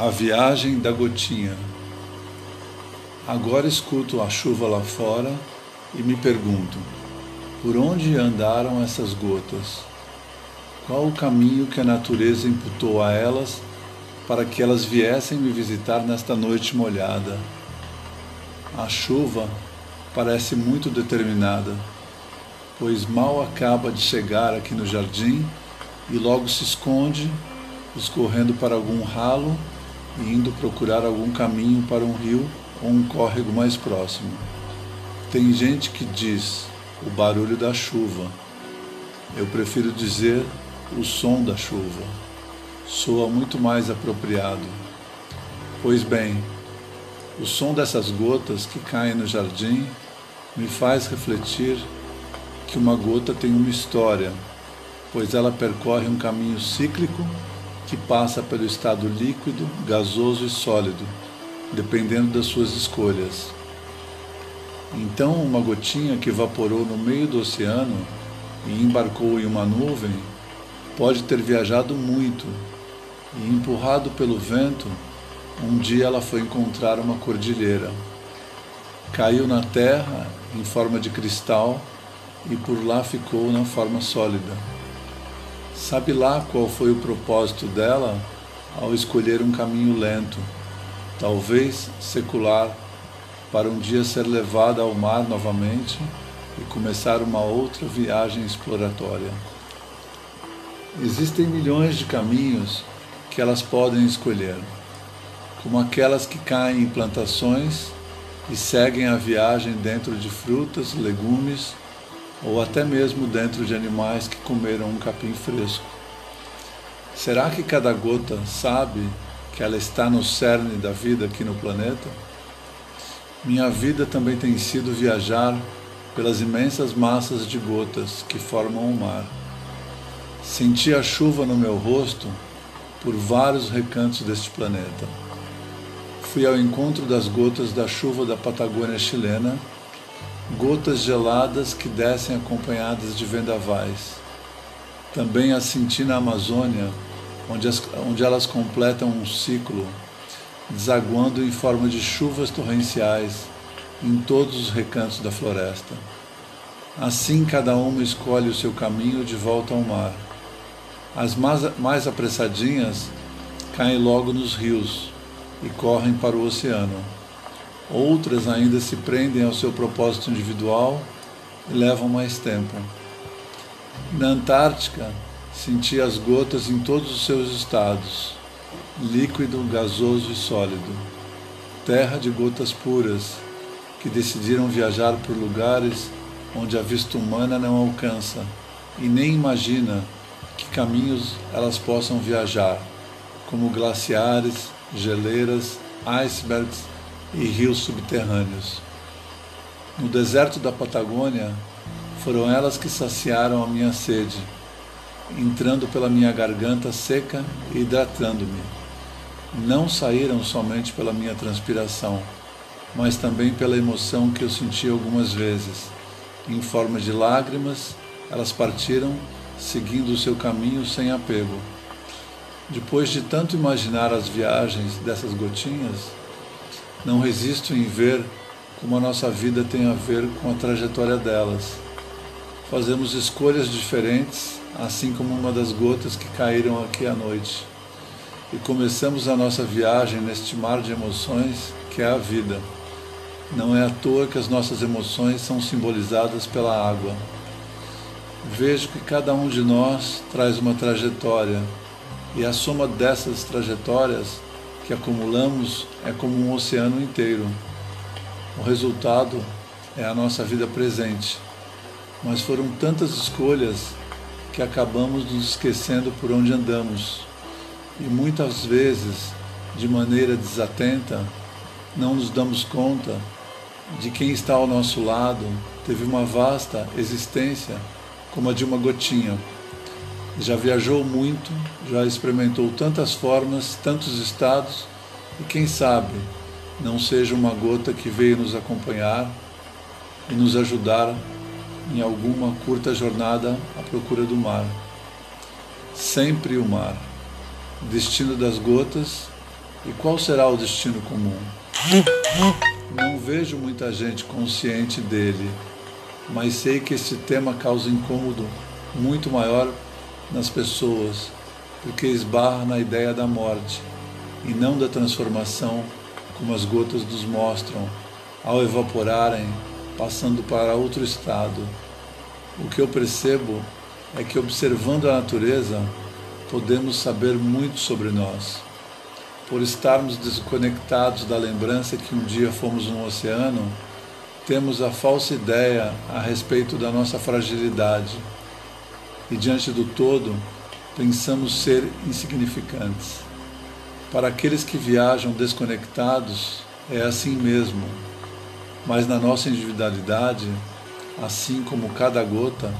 A viagem da gotinha. Agora escuto a chuva lá fora e me pergunto: por onde andaram essas gotas? Qual o caminho que a natureza imputou a elas para que elas viessem me visitar nesta noite molhada? A chuva parece muito determinada, pois mal acaba de chegar aqui no jardim e logo se esconde, escorrendo para algum ralo indo procurar algum caminho para um rio ou um córrego mais próximo. Tem gente que diz o barulho da chuva. Eu prefiro dizer o som da chuva. Soa muito mais apropriado. Pois bem, o som dessas gotas que caem no jardim me faz refletir que uma gota tem uma história, pois ela percorre um caminho cíclico que passa pelo estado líquido, gasoso e sólido, dependendo das suas escolhas. Então, uma gotinha que evaporou no meio do oceano e embarcou em uma nuvem pode ter viajado muito e, empurrado pelo vento, um dia ela foi encontrar uma cordilheira. Caiu na terra em forma de cristal e por lá ficou na forma sólida. Sabe lá qual foi o propósito dela ao escolher um caminho lento, talvez secular, para um dia ser levada ao mar novamente e começar uma outra viagem exploratória. Existem milhões de caminhos que elas podem escolher, como aquelas que caem em plantações e seguem a viagem dentro de frutas, legumes ou até mesmo dentro de animais que comeram um capim fresco. Será que cada gota sabe que ela está no cerne da vida aqui no planeta? Minha vida também tem sido viajar pelas imensas massas de gotas que formam o mar. Senti a chuva no meu rosto por vários recantos deste planeta. Fui ao encontro das gotas da chuva da Patagônia chilena gotas geladas que descem acompanhadas de vendavais. Também as senti na Amazônia, onde, as, onde elas completam um ciclo, desaguando em forma de chuvas torrenciais em todos os recantos da floresta. Assim cada uma escolhe o seu caminho de volta ao mar. As mais, mais apressadinhas caem logo nos rios e correm para o oceano Outras ainda se prendem ao seu propósito individual e levam mais tempo. Na Antártica, senti as gotas em todos os seus estados, líquido, gasoso e sólido. Terra de gotas puras, que decidiram viajar por lugares onde a vista humana não alcança e nem imagina que caminhos elas possam viajar, como glaciares, geleiras, icebergs e rios subterrâneos. No deserto da Patagônia, foram elas que saciaram a minha sede, entrando pela minha garganta seca e hidratando-me. Não saíram somente pela minha transpiração, mas também pela emoção que eu senti algumas vezes. Em forma de lágrimas, elas partiram, seguindo o seu caminho sem apego. Depois de tanto imaginar as viagens dessas gotinhas, não resisto em ver como a nossa vida tem a ver com a trajetória delas. Fazemos escolhas diferentes, assim como uma das gotas que caíram aqui à noite. E começamos a nossa viagem neste mar de emoções que é a vida. Não é à toa que as nossas emoções são simbolizadas pela água. Vejo que cada um de nós traz uma trajetória, e a soma dessas trajetórias que acumulamos é como um oceano inteiro. O resultado é a nossa vida presente. Mas foram tantas escolhas que acabamos nos esquecendo por onde andamos. E muitas vezes, de maneira desatenta, não nos damos conta de quem está ao nosso lado teve uma vasta existência como a de uma gotinha. Já viajou muito, já experimentou tantas formas, tantos estados, e quem sabe não seja uma gota que veio nos acompanhar e nos ajudar em alguma curta jornada à procura do mar. Sempre o mar, destino das gotas E qual será o destino comum? Não vejo muita gente consciente dele, mas sei que esse tema causa incômodo muito maior nas pessoas, porque esbarra na ideia da morte e não da transformação, como as gotas nos mostram, ao evaporarem, passando para outro estado. O que eu percebo é que, observando a natureza, podemos saber muito sobre nós. Por estarmos desconectados da lembrança que um dia fomos um oceano, temos a falsa ideia a respeito da nossa fragilidade e, diante do todo, pensamos ser insignificantes. Para aqueles que viajam desconectados, é assim mesmo, mas na nossa individualidade, assim como cada gota,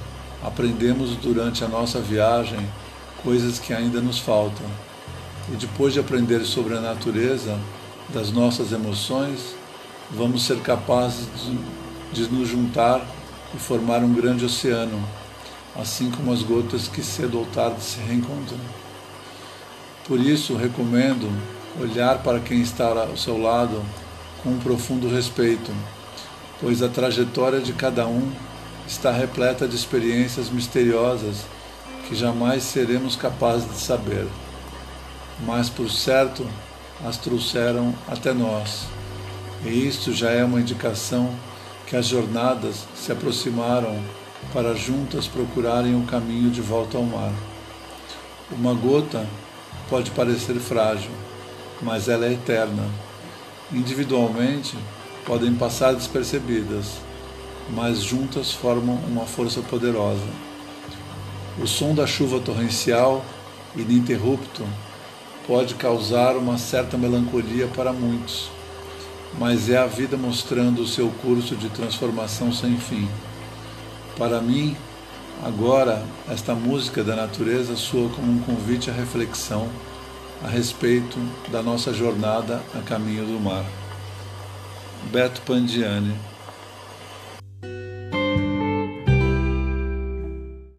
aprendemos durante a nossa viagem coisas que ainda nos faltam. E depois de aprender sobre a natureza das nossas emoções, vamos ser capazes de, de nos juntar e formar um grande oceano, assim como as gotas que cedo ou tarde se reencontram. Por isso, recomendo olhar para quem está ao seu lado com um profundo respeito, pois a trajetória de cada um está repleta de experiências misteriosas que jamais seremos capazes de saber, mas por certo as trouxeram até nós. E isto já é uma indicação que as jornadas se aproximaram para juntas procurarem o caminho de volta ao mar. Uma gota pode parecer frágil, mas ela é eterna. Individualmente podem passar despercebidas, mas juntas formam uma força poderosa. O som da chuva torrencial, ininterrupto, pode causar uma certa melancolia para muitos, mas é a vida mostrando o seu curso de transformação sem fim. Para mim, agora, esta música da natureza soa como um convite à reflexão a respeito da nossa jornada a caminho do mar. Beto Pandiani